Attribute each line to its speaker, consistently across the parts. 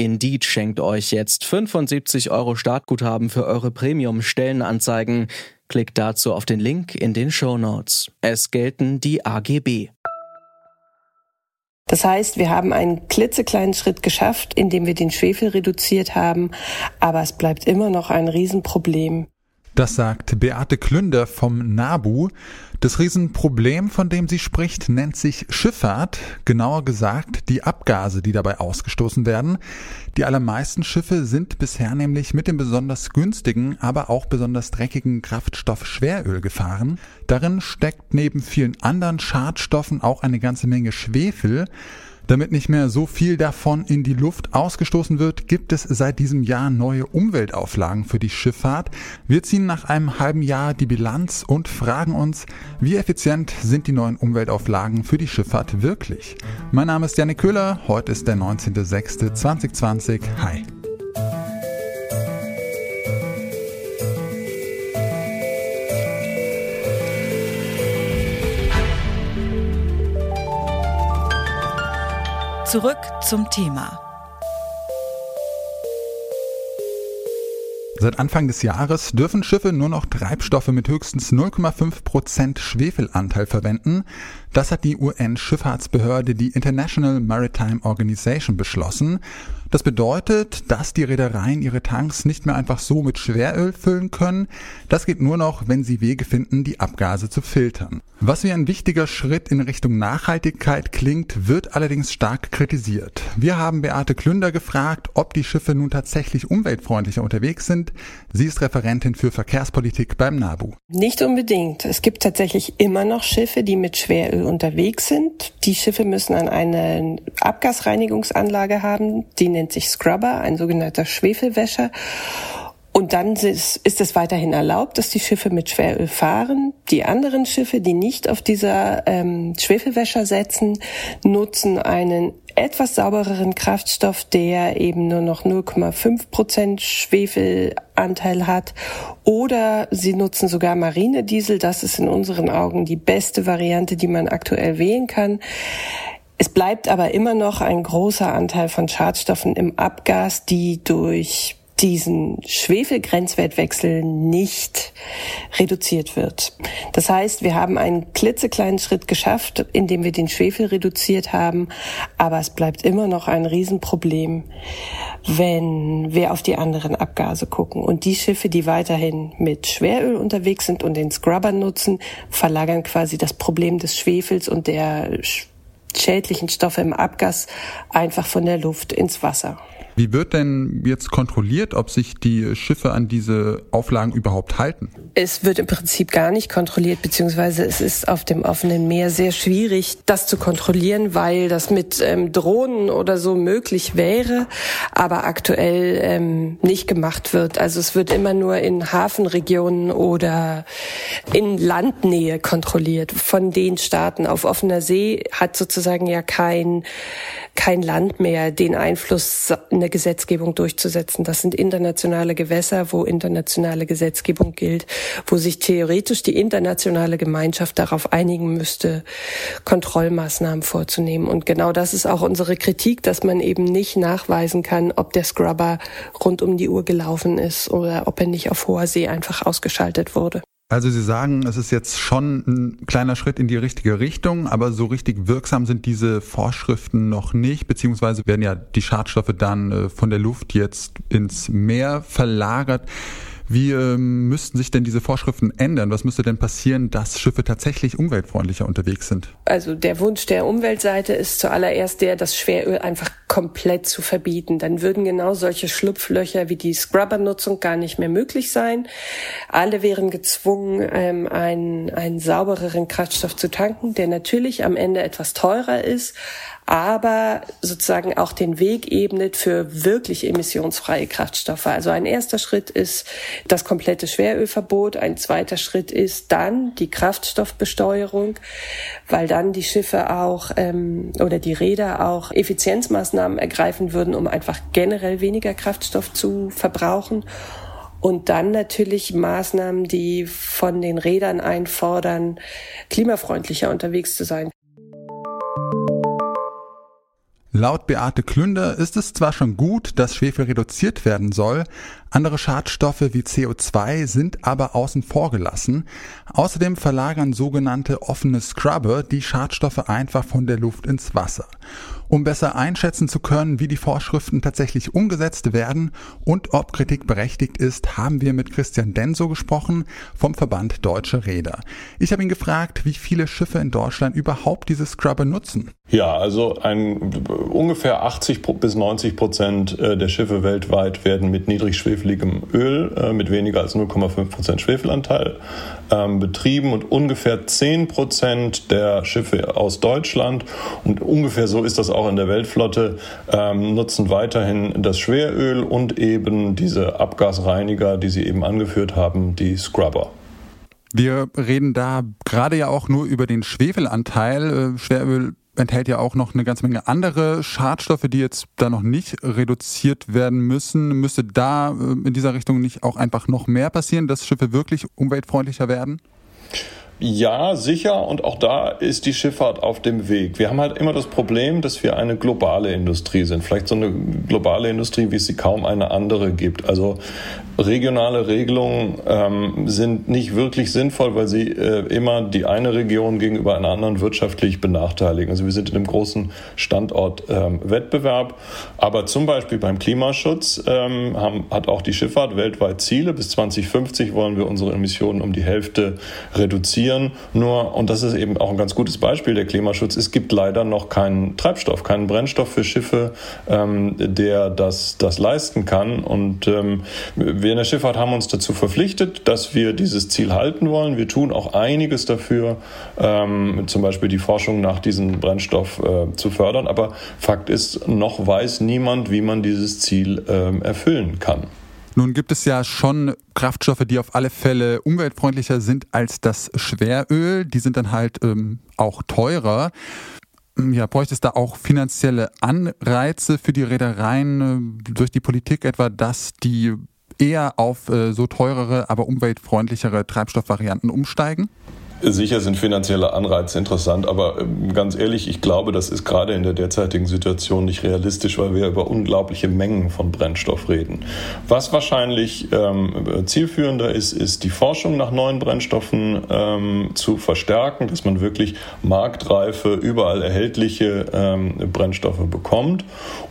Speaker 1: Indeed schenkt euch jetzt 75 Euro Startguthaben für eure Premium-Stellenanzeigen. Klickt dazu auf den Link in den Show Notes. Es gelten die AGB.
Speaker 2: Das heißt, wir haben einen klitzekleinen Schritt geschafft, indem wir den Schwefel reduziert haben, aber es bleibt immer noch ein Riesenproblem.
Speaker 3: Das sagt Beate Klünder vom NABU. Das Riesenproblem, von dem sie spricht, nennt sich Schifffahrt, genauer gesagt die Abgase, die dabei ausgestoßen werden. Die allermeisten Schiffe sind bisher nämlich mit dem besonders günstigen, aber auch besonders dreckigen Kraftstoff Schweröl gefahren. Darin steckt neben vielen anderen Schadstoffen auch eine ganze Menge Schwefel. Damit nicht mehr so viel davon in die Luft ausgestoßen wird, gibt es seit diesem Jahr neue Umweltauflagen für die Schifffahrt. Wir ziehen nach einem halben Jahr die Bilanz und fragen uns, wie effizient sind die neuen Umweltauflagen für die Schifffahrt wirklich? Mein Name ist Janik Köhler, heute ist der 19.06.2020. Hi.
Speaker 4: Zurück zum Thema.
Speaker 3: Seit Anfang des Jahres dürfen Schiffe nur noch Treibstoffe mit höchstens 0,5 Prozent Schwefelanteil verwenden. Das hat die UN-Schifffahrtsbehörde, die International Maritime Organization, beschlossen. Das bedeutet, dass die Reedereien ihre Tanks nicht mehr einfach so mit Schweröl füllen können. Das geht nur noch, wenn sie Wege finden, die Abgase zu filtern. Was wie ein wichtiger Schritt in Richtung Nachhaltigkeit klingt, wird allerdings stark kritisiert. Wir haben Beate Klünder gefragt, ob die Schiffe nun tatsächlich umweltfreundlicher unterwegs sind. Sie ist Referentin für Verkehrspolitik beim NABU.
Speaker 2: Nicht unbedingt. Es gibt tatsächlich immer noch Schiffe, die mit Schweröl unterwegs sind. Die Schiffe müssen an eine Abgasreinigungsanlage haben, die nennt sich Scrubber, ein sogenannter Schwefelwäscher. Und dann ist, es weiterhin erlaubt, dass die Schiffe mit Schweröl fahren. Die anderen Schiffe, die nicht auf dieser ähm, Schwefelwäscher setzen, nutzen einen etwas saubereren Kraftstoff, der eben nur noch 0,5 Prozent Schwefelanteil hat. Oder sie nutzen sogar Marinediesel. Das ist in unseren Augen die beste Variante, die man aktuell wählen kann. Es bleibt aber immer noch ein großer Anteil von Schadstoffen im Abgas, die durch diesen Schwefelgrenzwertwechsel nicht reduziert wird. Das heißt, wir haben einen klitzekleinen Schritt geschafft, indem wir den Schwefel reduziert haben, aber es bleibt immer noch ein Riesenproblem, wenn wir auf die anderen Abgase gucken. Und die Schiffe, die weiterhin mit Schweröl unterwegs sind und den Scrubber nutzen, verlagern quasi das Problem des Schwefels und der schädlichen Stoffe im Abgas einfach von der Luft ins Wasser.
Speaker 3: Wie wird denn jetzt kontrolliert, ob sich die Schiffe an diese Auflagen überhaupt halten?
Speaker 2: Es wird im Prinzip gar nicht kontrolliert, beziehungsweise es ist auf dem offenen Meer sehr schwierig, das zu kontrollieren, weil das mit ähm, Drohnen oder so möglich wäre, aber aktuell ähm, nicht gemacht wird. Also es wird immer nur in Hafenregionen oder in Landnähe kontrolliert. Von den Staaten auf offener See hat sozusagen ja kein kein Land mehr den Einfluss in der Gesetzgebung durchzusetzen. Das sind internationale Gewässer, wo internationale Gesetzgebung gilt, wo sich theoretisch die internationale Gemeinschaft darauf einigen müsste, Kontrollmaßnahmen vorzunehmen. Und genau das ist auch unsere Kritik, dass man eben nicht nachweisen kann, ob der Scrubber rund um die Uhr gelaufen ist oder ob er nicht auf hoher See einfach ausgeschaltet wurde.
Speaker 3: Also Sie sagen, es ist jetzt schon ein kleiner Schritt in die richtige Richtung, aber so richtig wirksam sind diese Vorschriften noch nicht, beziehungsweise werden ja die Schadstoffe dann äh, von der Luft jetzt ins Meer verlagert. Wie ähm, müssten sich denn diese Vorschriften ändern? Was müsste denn passieren, dass Schiffe tatsächlich umweltfreundlicher unterwegs sind?
Speaker 2: Also der Wunsch der Umweltseite ist zuallererst der, das Schweröl einfach komplett zu verbieten. Dann würden genau solche Schlupflöcher wie die Scrubber-Nutzung gar nicht mehr möglich sein. Alle wären gezwungen, ähm, einen, einen saubereren Kraftstoff zu tanken, der natürlich am Ende etwas teurer ist, aber sozusagen auch den Weg ebnet für wirklich emissionsfreie Kraftstoffe. Also ein erster Schritt ist das komplette Schwerölverbot, ein zweiter Schritt ist dann die Kraftstoffbesteuerung, weil dann die Schiffe auch ähm, oder die Räder auch Effizienzmaßnahmen ergreifen würden, um einfach generell weniger Kraftstoff zu verbrauchen. Und dann natürlich Maßnahmen, die von den Rädern einfordern, klimafreundlicher unterwegs zu sein.
Speaker 3: Laut Beate Klünder ist es zwar schon gut, dass Schwefel reduziert werden soll, andere Schadstoffe wie CO2 sind aber außen vor gelassen. Außerdem verlagern sogenannte offene Scrubber die Schadstoffe einfach von der Luft ins Wasser. Um besser einschätzen zu können, wie die Vorschriften tatsächlich umgesetzt werden und ob Kritik berechtigt ist, haben wir mit Christian Denso gesprochen vom Verband Deutsche Räder. Ich habe ihn gefragt, wie viele Schiffe in Deutschland überhaupt diese Scrubber nutzen.
Speaker 4: Ja, also ein, ungefähr 80 bis 90 Prozent äh, der Schiffe weltweit werden mit niedrigschwefeligem Öl, äh, mit weniger als 0,5 Prozent Schwefelanteil ähm, betrieben und ungefähr 10 Prozent der Schiffe aus Deutschland und ungefähr so ist das auch in der Weltflotte, ähm, nutzen weiterhin das Schweröl und eben diese Abgasreiniger, die Sie eben angeführt haben, die Scrubber.
Speaker 3: Wir reden da gerade ja auch nur über den Schwefelanteil. Äh, Schweröl enthält ja auch noch eine ganze Menge andere Schadstoffe, die jetzt da noch nicht reduziert werden müssen. Müsste da äh, in dieser Richtung nicht auch einfach noch mehr passieren, dass Schiffe wirklich umweltfreundlicher werden?
Speaker 4: Ja, sicher. Und auch da ist die Schifffahrt auf dem Weg. Wir haben halt immer das Problem, dass wir eine globale Industrie sind. Vielleicht so eine globale Industrie, wie es sie kaum eine andere gibt. Also regionale Regelungen ähm, sind nicht wirklich sinnvoll, weil sie äh, immer die eine Region gegenüber einer anderen wirtschaftlich benachteiligen. Also wir sind in einem großen Standortwettbewerb. Ähm, Aber zum Beispiel beim Klimaschutz ähm, haben, hat auch die Schifffahrt weltweit Ziele. Bis 2050 wollen wir unsere Emissionen um die Hälfte reduzieren. Nur, und das ist eben auch ein ganz gutes Beispiel, der Klimaschutz, es gibt leider noch keinen Treibstoff, keinen Brennstoff für Schiffe, ähm, der das, das leisten kann. Und ähm, wir wir in der Schifffahrt haben uns dazu verpflichtet, dass wir dieses Ziel halten wollen. Wir tun auch einiges dafür, ähm, zum Beispiel die Forschung nach diesem Brennstoff äh, zu fördern. Aber Fakt ist, noch weiß niemand, wie man dieses Ziel ähm, erfüllen kann.
Speaker 3: Nun gibt es ja schon Kraftstoffe, die auf alle Fälle umweltfreundlicher sind als das Schweröl. Die sind dann halt ähm, auch teurer. Ja, bräuchte es da auch finanzielle Anreize für die Reedereien äh, durch die Politik etwa, dass die eher auf äh, so teurere, aber umweltfreundlichere Treibstoffvarianten umsteigen?
Speaker 4: Sicher sind finanzielle Anreize interessant, aber ähm, ganz ehrlich, ich glaube, das ist gerade in der derzeitigen Situation nicht realistisch, weil wir über unglaubliche Mengen von Brennstoff reden. Was wahrscheinlich ähm, zielführender ist, ist die Forschung nach neuen Brennstoffen ähm, zu verstärken, dass man wirklich marktreife, überall erhältliche ähm, Brennstoffe bekommt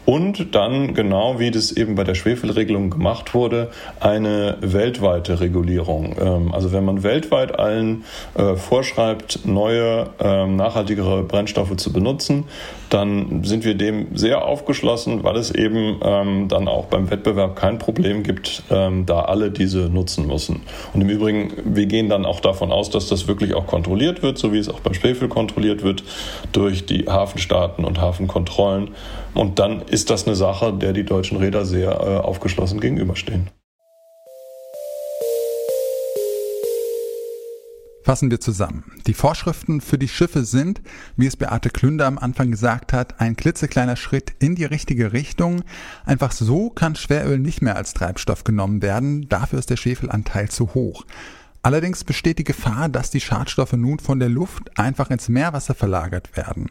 Speaker 4: und dann, genau wie das eben bei der Schwefelregelung gemacht wurde, eine weltweite Regulierung. Ähm, also wenn man weltweit allen äh, vorschreibt, neue, ähm, nachhaltigere Brennstoffe zu benutzen, dann sind wir dem sehr aufgeschlossen, weil es eben ähm, dann auch beim Wettbewerb kein Problem gibt, da alle diese nutzen müssen. Und im Übrigen, wir gehen dann auch davon aus, dass das wirklich auch kontrolliert wird, so wie es auch beim Schwefel kontrolliert wird durch die Hafenstaaten und Hafenkontrollen. Und dann ist das eine Sache, der die deutschen Räder sehr äh, aufgeschlossen gegenüberstehen.
Speaker 3: Fassen wir zusammen. Die Vorschriften für die Schiffe sind, wie es Beate Klünder am Anfang gesagt hat, ein klitzekleiner Schritt in die richtige Richtung. Einfach so kann Schweröl nicht mehr als Treibstoff genommen werden. Dafür ist der Schwefelanteil zu hoch. Allerdings besteht die Gefahr, dass die Schadstoffe nun von der Luft einfach ins Meerwasser verlagert werden.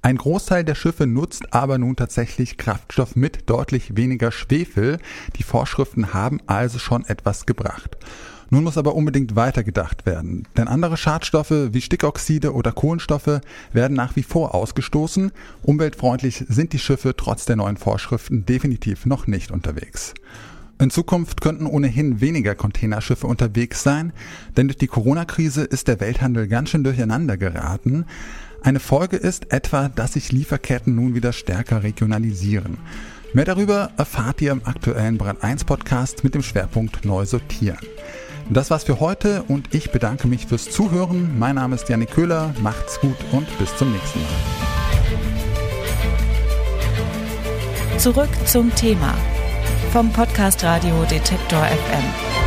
Speaker 3: Ein Großteil der Schiffe nutzt aber nun tatsächlich Kraftstoff mit deutlich weniger Schwefel. Die Vorschriften haben also schon etwas gebracht. Nun muss aber unbedingt weitergedacht werden, denn andere Schadstoffe wie Stickoxide oder Kohlenstoffe werden nach wie vor ausgestoßen. Umweltfreundlich sind die Schiffe trotz der neuen Vorschriften definitiv noch nicht unterwegs. In Zukunft könnten ohnehin weniger Containerschiffe unterwegs sein, denn durch die Corona-Krise ist der Welthandel ganz schön durcheinander geraten. Eine Folge ist etwa, dass sich Lieferketten nun wieder stärker regionalisieren. Mehr darüber erfahrt ihr im aktuellen Brand 1 Podcast mit dem Schwerpunkt Neu sortieren. Das war's für heute und ich bedanke mich fürs Zuhören. Mein Name ist Janik Köhler, macht's gut und bis zum nächsten Mal.
Speaker 5: Zurück zum Thema vom Podcast Radio Detektor FM.